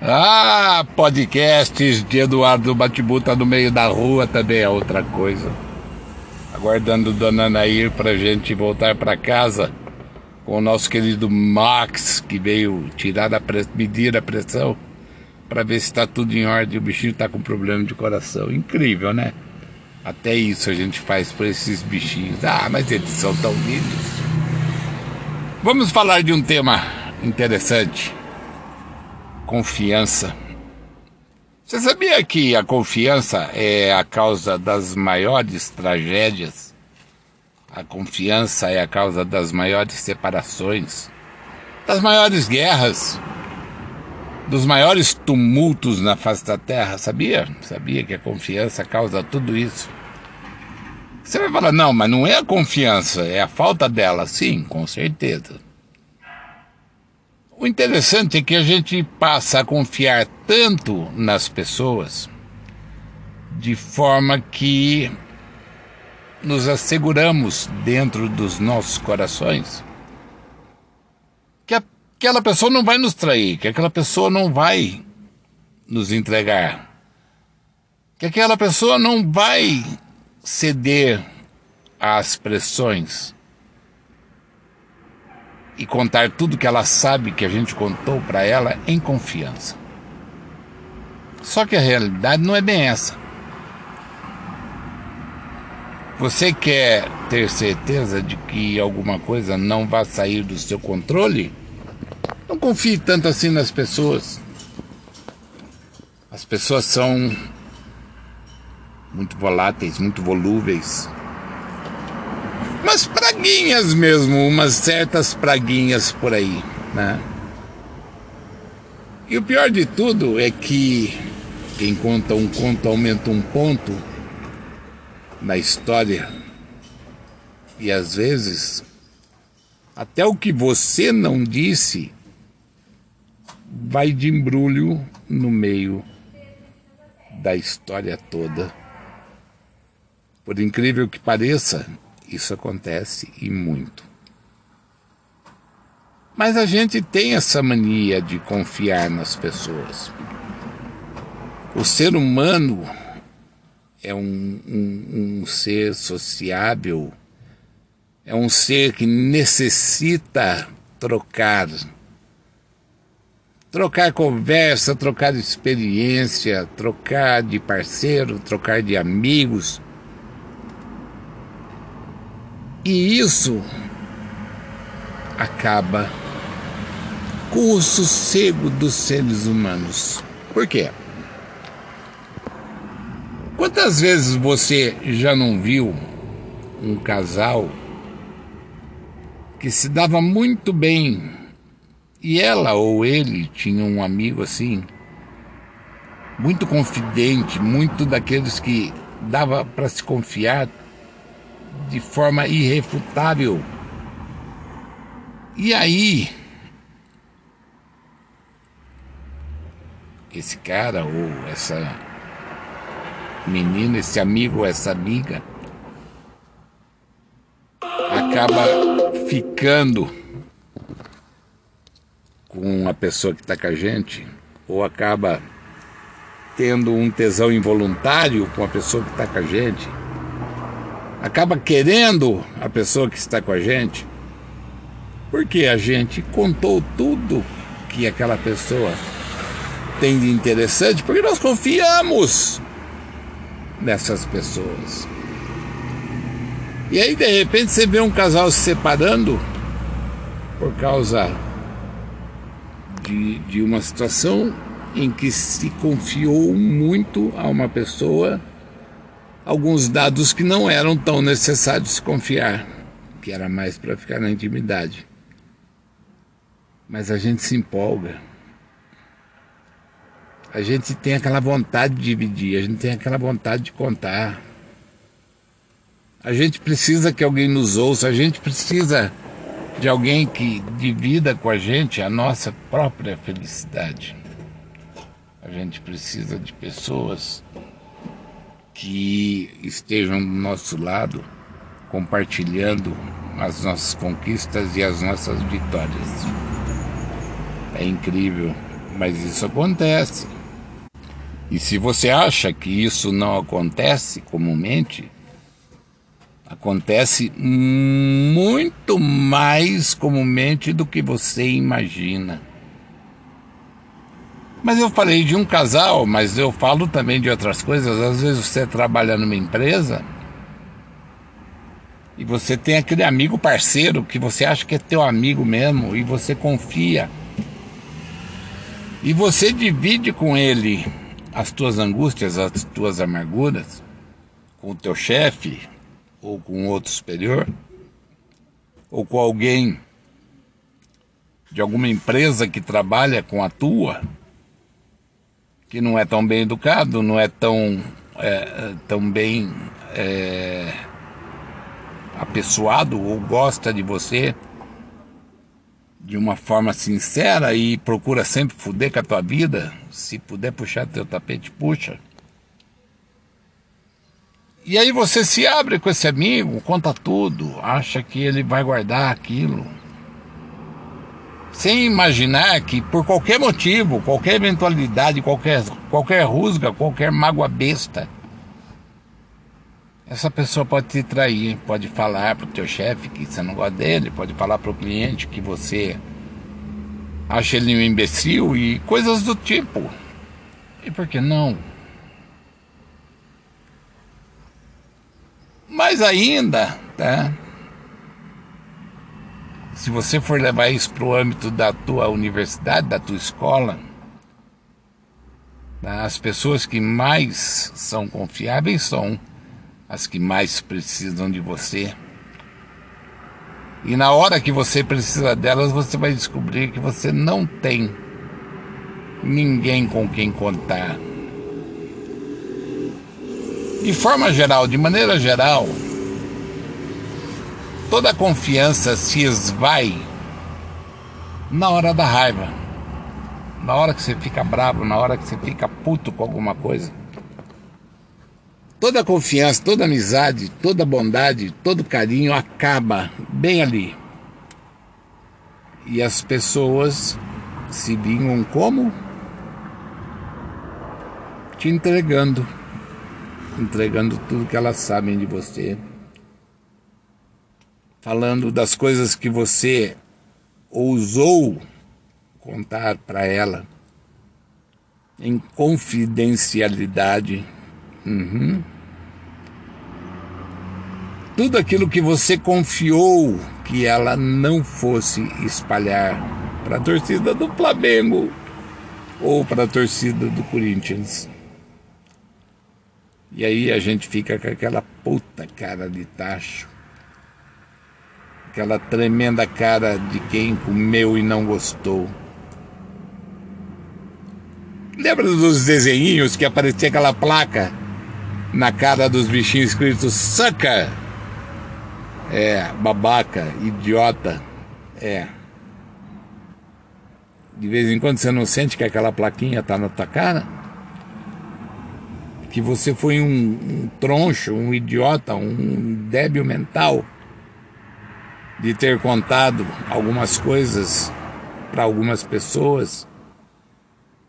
Ah, podcasts de Eduardo Batibuta no meio da rua também é outra coisa. Aguardando Dona Nair pra gente voltar para casa com o nosso querido Max, que veio tirar a medir a pressão para ver se está tudo em ordem. O bichinho está com problema de coração. Incrível, né? Até isso a gente faz por esses bichinhos. Ah, mas eles são tão lindos. Vamos falar de um tema interessante confiança. Você sabia que a confiança é a causa das maiores tragédias? A confiança é a causa das maiores separações, das maiores guerras, dos maiores tumultos na face da terra. Sabia? Sabia que a confiança causa tudo isso? Você vai falar, não, mas não é a confiança, é a falta dela. Sim, com certeza. O interessante é que a gente passa a confiar tanto nas pessoas, de forma que nos asseguramos dentro dos nossos corações que aquela pessoa não vai nos trair, que aquela pessoa não vai nos entregar, que aquela pessoa não vai ceder às pressões e contar tudo que ela sabe que a gente contou para ela em confiança. Só que a realidade não é bem essa. Você quer ter certeza de que alguma coisa não vai sair do seu controle? Não confie tanto assim nas pessoas. As pessoas são muito voláteis, muito volúveis praguinhas mesmo, umas certas praguinhas por aí, né? E o pior de tudo é que quem conta um conto aumenta um ponto na história. E às vezes, até o que você não disse vai de embrulho no meio da história toda. Por incrível que pareça, isso acontece e muito. Mas a gente tem essa mania de confiar nas pessoas. O ser humano é um, um, um ser sociável, é um ser que necessita trocar. Trocar conversa, trocar experiência, trocar de parceiro, trocar de amigos e isso acaba com o sossego dos seres humanos. Por quê? Quantas vezes você já não viu um casal que se dava muito bem e ela ou ele tinha um amigo assim, muito confidente, muito daqueles que dava para se confiar de forma irrefutável. E aí, esse cara ou essa menina, esse amigo ou essa amiga acaba ficando com a pessoa que está com a gente ou acaba tendo um tesão involuntário com a pessoa que está com a gente acaba querendo a pessoa que está com a gente, porque a gente contou tudo que aquela pessoa tem de interessante, porque nós confiamos nessas pessoas. E aí, de repente, você vê um casal se separando por causa de, de uma situação em que se confiou muito a uma pessoa alguns dados que não eram tão necessários confiar, que era mais para ficar na intimidade. Mas a gente se empolga. A gente tem aquela vontade de dividir, a gente tem aquela vontade de contar. A gente precisa que alguém nos ouça, a gente precisa de alguém que divida com a gente a nossa própria felicidade. A gente precisa de pessoas que estejam do nosso lado, compartilhando as nossas conquistas e as nossas vitórias. É incrível Mas isso acontece. E se você acha que isso não acontece comumente, acontece muito mais comumente do que você imagina. Mas eu falei de um casal, mas eu falo também de outras coisas. Às vezes você trabalha numa empresa e você tem aquele amigo parceiro que você acha que é teu amigo mesmo e você confia. E você divide com ele as tuas angústias, as tuas amarguras, com o teu chefe ou com outro superior, ou com alguém de alguma empresa que trabalha com a tua que não é tão bem educado, não é tão, é, tão bem é, apessoado ou gosta de você de uma forma sincera e procura sempre fuder com a tua vida, se puder puxar teu tapete, puxa. E aí você se abre com esse amigo, conta tudo, acha que ele vai guardar aquilo sem imaginar que por qualquer motivo, qualquer eventualidade, qualquer, qualquer rusga, qualquer mágoa besta, essa pessoa pode te trair, pode falar para o teu chefe que você não gosta dele, pode falar para o cliente que você acha ele um imbecil e coisas do tipo. E por que não? Mas ainda, tá? Se você for levar isso para o âmbito da tua universidade, da tua escola, né, as pessoas que mais são confiáveis são as que mais precisam de você. E na hora que você precisa delas, você vai descobrir que você não tem ninguém com quem contar. De forma geral, de maneira geral, toda a confiança se esvai na hora da raiva, na hora que você fica bravo, na hora que você fica puto com alguma coisa. Toda a confiança, toda a amizade, toda a bondade, todo o carinho acaba bem ali. E as pessoas se vinham como? Te entregando. Entregando tudo que elas sabem de você falando das coisas que você ousou contar para ela em confidencialidade. Uhum. Tudo aquilo que você confiou que ela não fosse espalhar para a torcida do Flamengo ou para a torcida do Corinthians. E aí a gente fica com aquela puta cara de tacho aquela tremenda cara de quem comeu e não gostou. Lembra dos desenhinhos que aparecia aquela placa na cara dos bichinhos escrito saca? É, babaca, idiota. É. De vez em quando você não sente que aquela plaquinha tá na tua cara? Que você foi um, um troncho, um idiota, um débil mental de ter contado algumas coisas para algumas pessoas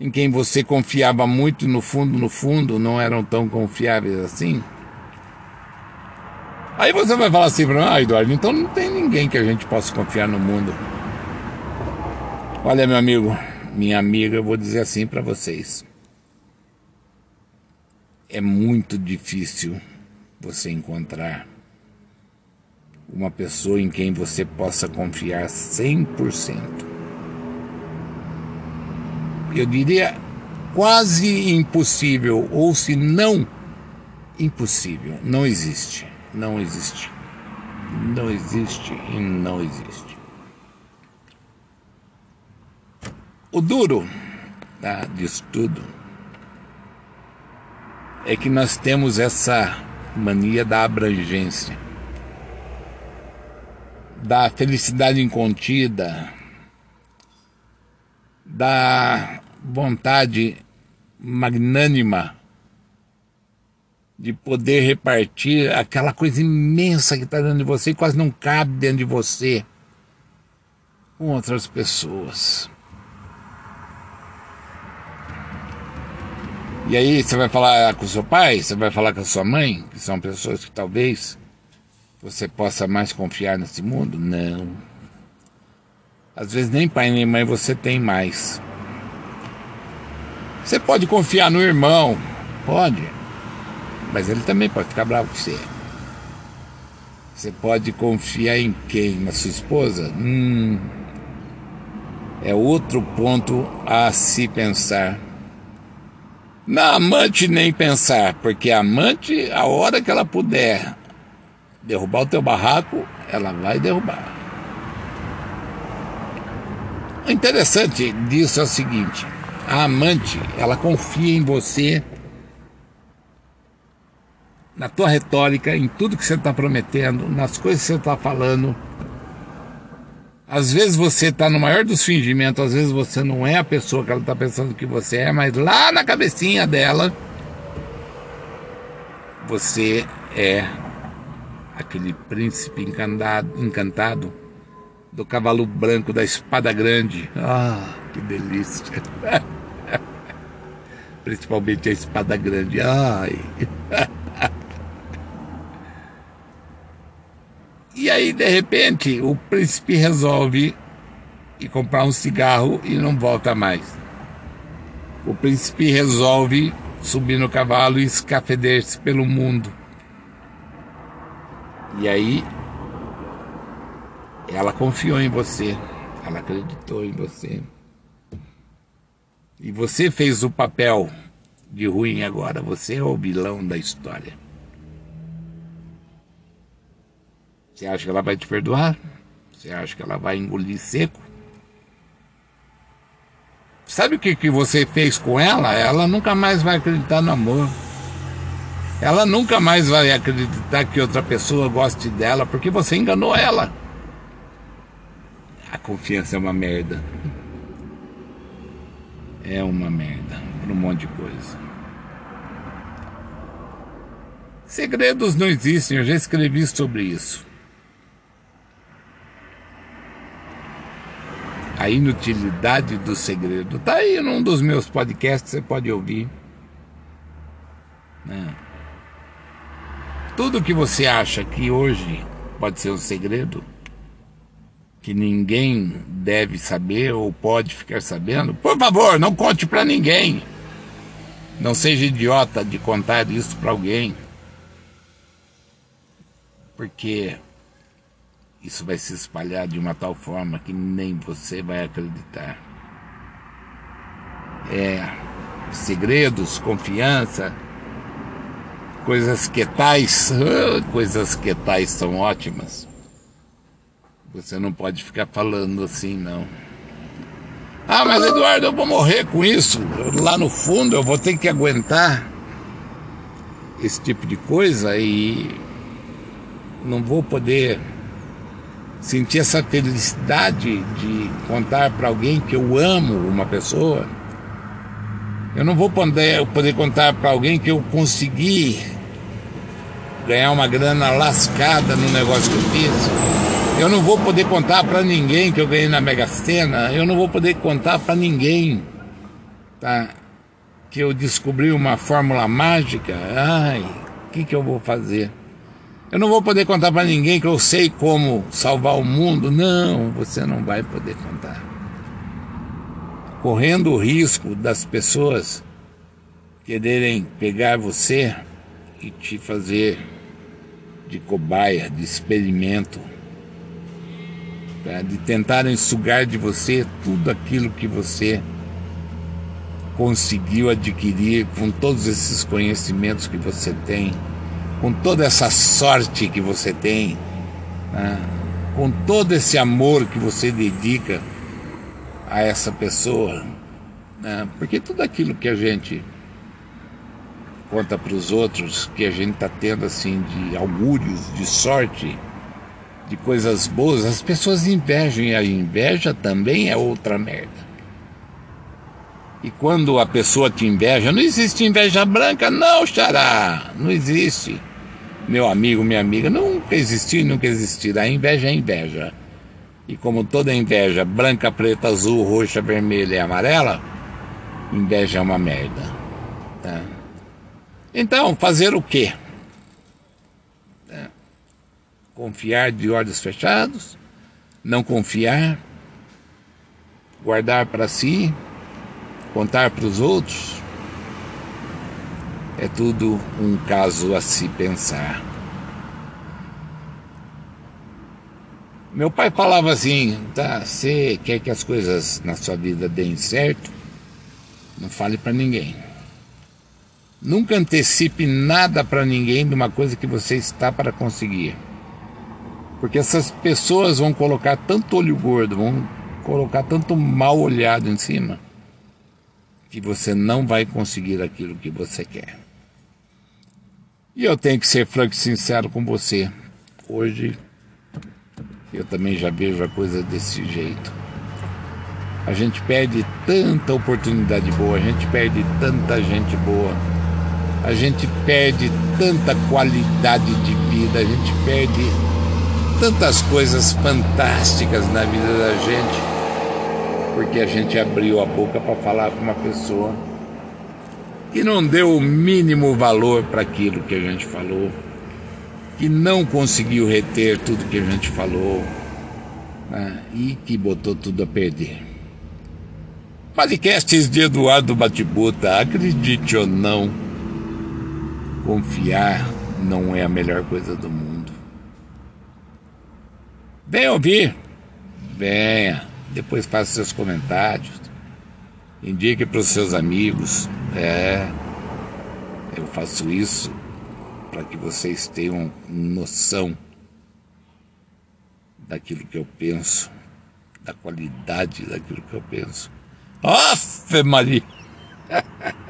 em quem você confiava muito no fundo, no fundo, não eram tão confiáveis assim. Aí você vai falar assim para mim, ah, Eduardo, então não tem ninguém que a gente possa confiar no mundo. Olha, meu amigo, minha amiga, eu vou dizer assim para vocês. É muito difícil você encontrar uma pessoa em quem você possa confiar 100%. Eu diria quase impossível, ou se não impossível, não existe, não existe, não existe e não existe. O duro tá, disso tudo é que nós temos essa mania da abrangência da felicidade incontida, da vontade magnânima de poder repartir aquela coisa imensa que está dentro de você e quase não cabe dentro de você com outras pessoas. E aí você vai falar com seu pai, você vai falar com a sua mãe, que são pessoas que talvez você possa mais confiar nesse mundo? Não. Às vezes nem pai nem mãe você tem mais. Você pode confiar no irmão, pode, mas ele também pode ficar bravo com você. Você pode confiar em quem? Na sua esposa? Hum, é outro ponto a se pensar. Na amante nem pensar, porque a amante, a hora que ela puder derrubar o teu barraco, ela vai derrubar. O interessante disso é o seguinte: a amante, ela confia em você na tua retórica, em tudo que você está prometendo, nas coisas que você está falando. Às vezes você está no maior dos fingimentos, às vezes você não é a pessoa que ela está pensando que você é, mas lá na cabecinha dela, você é aquele príncipe encantado, encantado do cavalo branco da espada grande. Ah, que delícia! Principalmente a espada grande. Ai! E aí, de repente, o príncipe resolve ir comprar um cigarro e não volta mais. O príncipe resolve subir no cavalo e escafeder-se pelo mundo. E aí, ela confiou em você, ela acreditou em você. E você fez o papel de ruim agora, você é o vilão da história. Você acha que ela vai te perdoar? Você acha que ela vai engolir seco? Sabe o que, que você fez com ela? Ela nunca mais vai acreditar no amor. Ela nunca mais vai acreditar que outra pessoa goste dela porque você enganou ela. A confiança é uma merda. É uma merda para um monte de coisa. Segredos não existem, eu já escrevi sobre isso. a inutilidade do segredo. Tá aí num dos meus podcasts, você pode ouvir. Né? Tudo que você acha que hoje pode ser um segredo, que ninguém deve saber ou pode ficar sabendo, por favor, não conte para ninguém. Não seja idiota de contar isso para alguém. Porque isso vai se espalhar de uma tal forma que nem você vai acreditar. É, segredos, confiança, coisas que tais, coisas que tais são ótimas. Você não pode ficar falando assim, não. Ah, mas Eduardo, eu vou morrer com isso. Lá no fundo eu vou ter que aguentar esse tipo de coisa e não vou poder sentir essa felicidade de contar para alguém que eu amo uma pessoa. Eu não vou poder, poder contar para alguém que eu consegui ganhar uma grana lascada no negócio que eu fiz. Eu não vou poder contar para ninguém que eu ganhei na Mega Sena. Eu não vou poder contar para ninguém, tá? Que eu descobri uma fórmula mágica. Ai, o que, que eu vou fazer? Eu não vou poder contar para ninguém que eu sei como salvar o mundo. Não, você não vai poder contar. Correndo o risco das pessoas quererem pegar você e te fazer de cobaia, de experimento, tá? de tentarem sugar de você tudo aquilo que você conseguiu adquirir com todos esses conhecimentos que você tem com toda essa sorte que você tem, né? com todo esse amor que você dedica a essa pessoa, né? porque tudo aquilo que a gente conta para os outros, que a gente está tendo assim de augúrios, de sorte, de coisas boas, as pessoas invejam e a inveja também é outra merda. E quando a pessoa te inveja, não existe inveja branca, não, xará, não existe meu amigo, minha amiga, nunca existiu e nunca existirá. Inveja é inveja. E como toda inveja, branca, preta, azul, roxa, vermelha e amarela, inveja é uma merda. Tá? Então, fazer o quê? Tá? Confiar de olhos fechados? Não confiar? Guardar para si? Contar para os outros? É tudo um caso a se pensar. Meu pai falava assim: tá, você quer que as coisas na sua vida deem certo? Não fale para ninguém. Nunca antecipe nada para ninguém de uma coisa que você está para conseguir. Porque essas pessoas vão colocar tanto olho gordo, vão colocar tanto mal olhado em cima, que você não vai conseguir aquilo que você quer. E eu tenho que ser franco e sincero com você. Hoje eu também já vejo a coisa desse jeito. A gente perde tanta oportunidade boa, a gente perde tanta gente boa, a gente perde tanta qualidade de vida, a gente perde tantas coisas fantásticas na vida da gente, porque a gente abriu a boca para falar com uma pessoa que não deu o mínimo valor para aquilo que a gente falou que não conseguiu reter tudo que a gente falou né, e que botou tudo a perder. Podcasts de Eduardo Batibuta, acredite ou não, confiar não é a melhor coisa do mundo. Venha ouvir, venha, depois faça seus comentários, indique para os seus amigos. É, eu faço isso para que vocês tenham noção daquilo que eu penso, da qualidade daquilo que eu penso. Afe Maria!